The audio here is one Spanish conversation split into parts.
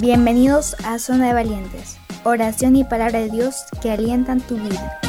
Bienvenidos a Zona de Valientes, oración y palabra de Dios que alientan tu vida.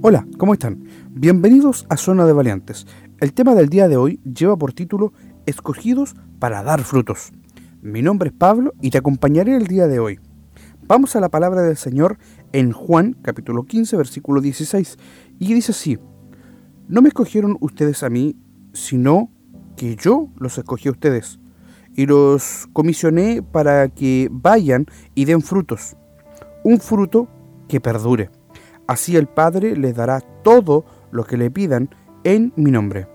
Hola, ¿cómo están? Bienvenidos a Zona de Valientes. El tema del día de hoy lleva por título Escogidos para dar frutos. Mi nombre es Pablo y te acompañaré el día de hoy. Vamos a la palabra del Señor en Juan capítulo 15 versículo 16 y dice así, No me escogieron ustedes a mí, sino que yo los escogí a ustedes y los comisioné para que vayan y den frutos, un fruto que perdure. Así el Padre les dará todo lo que le pidan en mi nombre.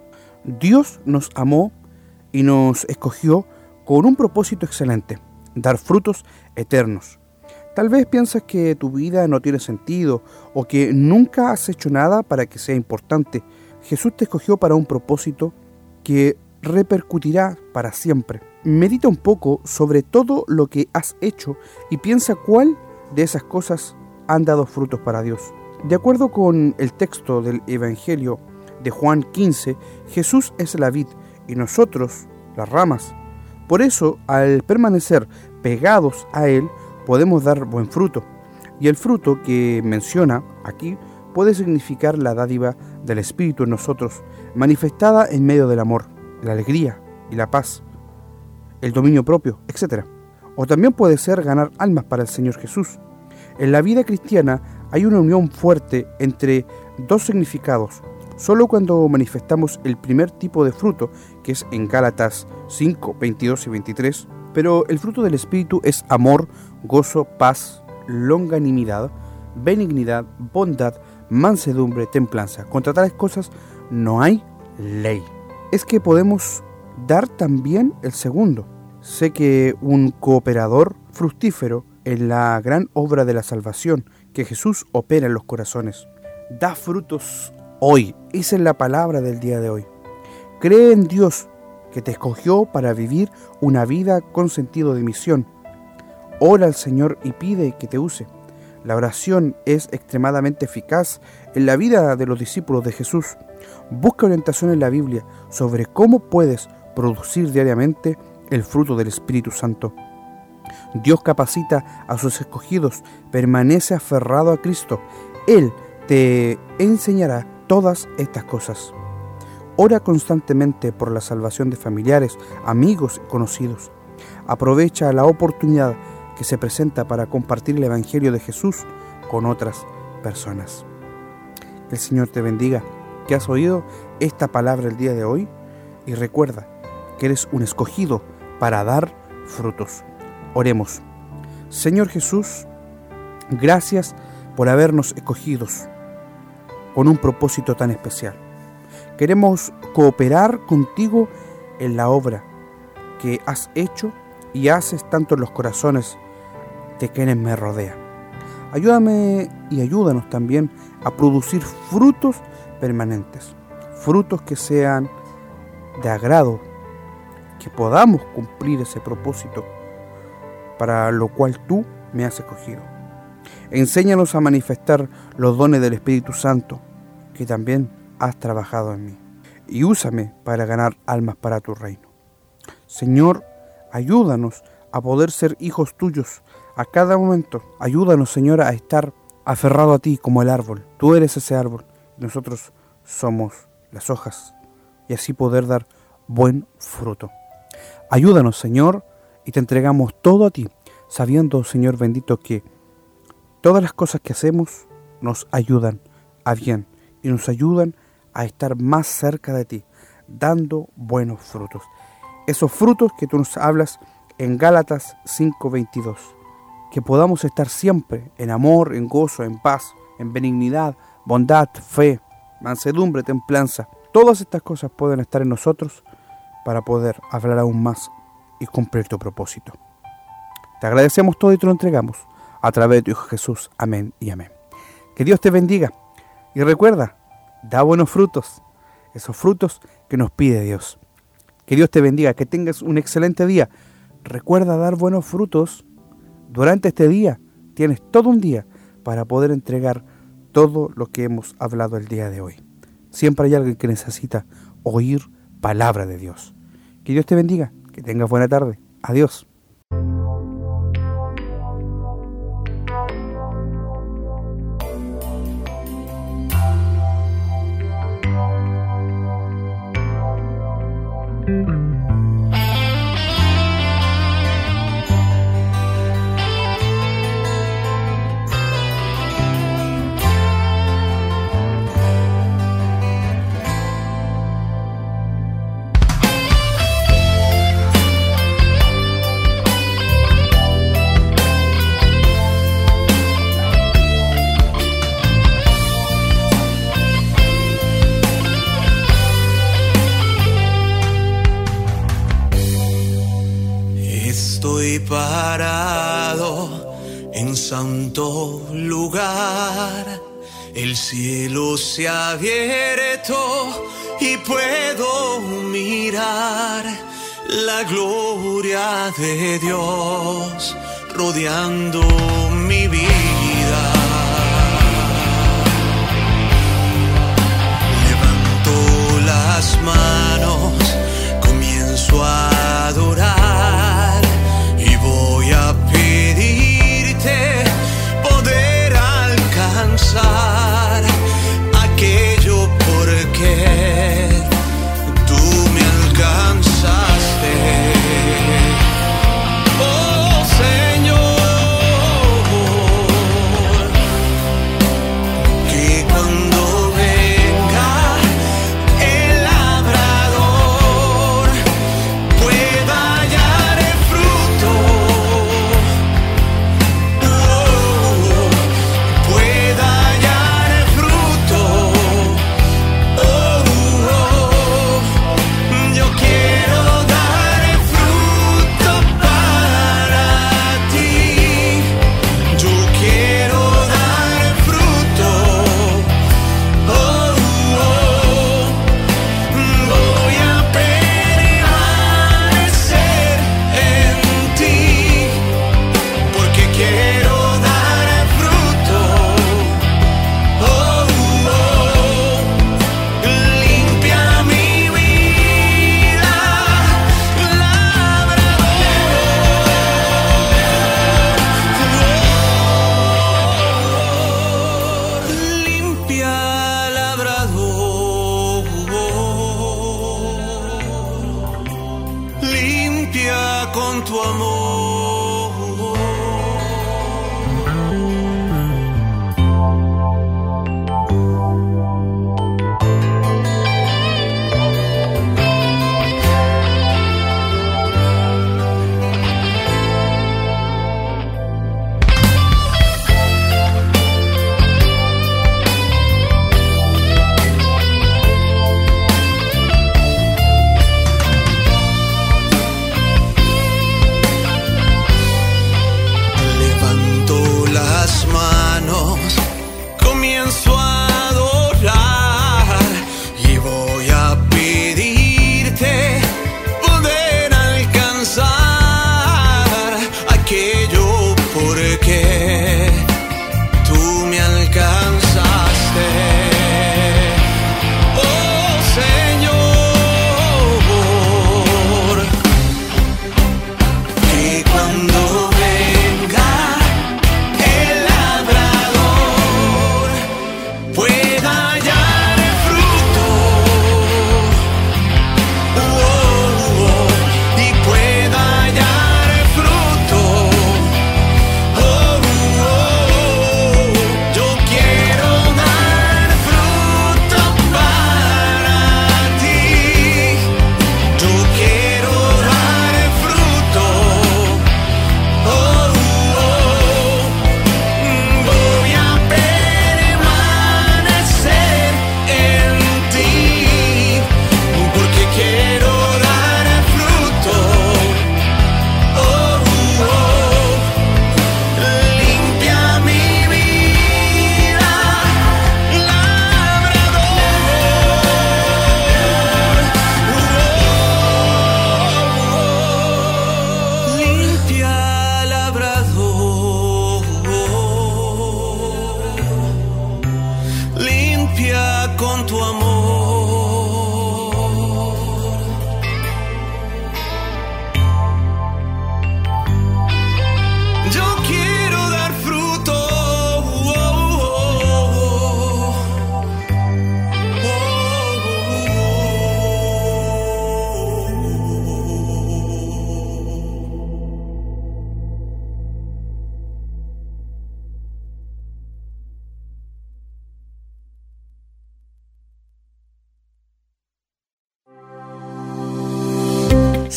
Dios nos amó y nos escogió con un propósito excelente, dar frutos eternos. Tal vez piensas que tu vida no tiene sentido o que nunca has hecho nada para que sea importante. Jesús te escogió para un propósito que repercutirá para siempre. Medita un poco sobre todo lo que has hecho y piensa cuál de esas cosas han dado frutos para Dios. De acuerdo con el texto del Evangelio de Juan 15, Jesús es la vid y nosotros las ramas. Por eso, al permanecer pegados a Él, podemos dar buen fruto. Y el fruto que menciona aquí puede significar la dádiva del Espíritu en nosotros, manifestada en medio del amor la alegría y la paz, el dominio propio, etc. O también puede ser ganar almas para el Señor Jesús. En la vida cristiana hay una unión fuerte entre dos significados. Solo cuando manifestamos el primer tipo de fruto, que es en Gálatas 5, 22 y 23, pero el fruto del Espíritu es amor, gozo, paz, longanimidad, benignidad, bondad, mansedumbre, templanza. Contra tales cosas no hay ley es que podemos dar también el segundo. Sé que un cooperador fructífero en la gran obra de la salvación que Jesús opera en los corazones. Da frutos hoy. Esa es la palabra del día de hoy. Cree en Dios que te escogió para vivir una vida con sentido de misión. Ora al Señor y pide que te use. La oración es extremadamente eficaz en la vida de los discípulos de Jesús. Busca orientación en la Biblia sobre cómo puedes producir diariamente el fruto del Espíritu Santo. Dios capacita a sus escogidos, permanece aferrado a Cristo. Él te enseñará todas estas cosas. Ora constantemente por la salvación de familiares, amigos y conocidos. Aprovecha la oportunidad que se presenta para compartir el Evangelio de Jesús con otras personas. Que el Señor te bendiga, que has oído esta palabra el día de hoy y recuerda que eres un escogido para dar frutos. Oremos. Señor Jesús, gracias por habernos escogidos con un propósito tan especial. Queremos cooperar contigo en la obra que has hecho y haces tanto en los corazones de quienes me rodean. Ayúdame y ayúdanos también a producir frutos permanentes, frutos que sean de agrado, que podamos cumplir ese propósito para lo cual tú me has escogido. Enséñanos a manifestar los dones del Espíritu Santo que también has trabajado en mí. Y úsame para ganar almas para tu reino. Señor, ayúdanos a poder ser hijos tuyos a cada momento. Ayúdanos, Señor, a estar aferrado a ti como el árbol. Tú eres ese árbol. Nosotros somos las hojas. Y así poder dar buen fruto. Ayúdanos, Señor, y te entregamos todo a ti, sabiendo, Señor bendito, que todas las cosas que hacemos nos ayudan a bien y nos ayudan a estar más cerca de ti, dando buenos frutos. Esos frutos que tú nos hablas en Gálatas 5:22. Que podamos estar siempre en amor, en gozo, en paz, en benignidad, bondad, fe, mansedumbre, templanza. Todas estas cosas pueden estar en nosotros para poder hablar aún más y cumplir tu propósito. Te agradecemos todo y te lo entregamos a través de tu Hijo Jesús. Amén y amén. Que Dios te bendiga y recuerda, da buenos frutos, esos frutos que nos pide Dios. Que Dios te bendiga, que tengas un excelente día. Recuerda dar buenos frutos durante este día tienes todo un día para poder entregar todo lo que hemos hablado el día de hoy. Siempre hay alguien que necesita oír palabra de Dios. Que Dios te bendiga, que tengas buena tarde. Adiós. parado en santo lugar. El cielo se ha abierto y puedo mirar la gloria de Dios rodeando mi vida. Levanto las manos, comienzo a limpia con tu amor. com tu amor.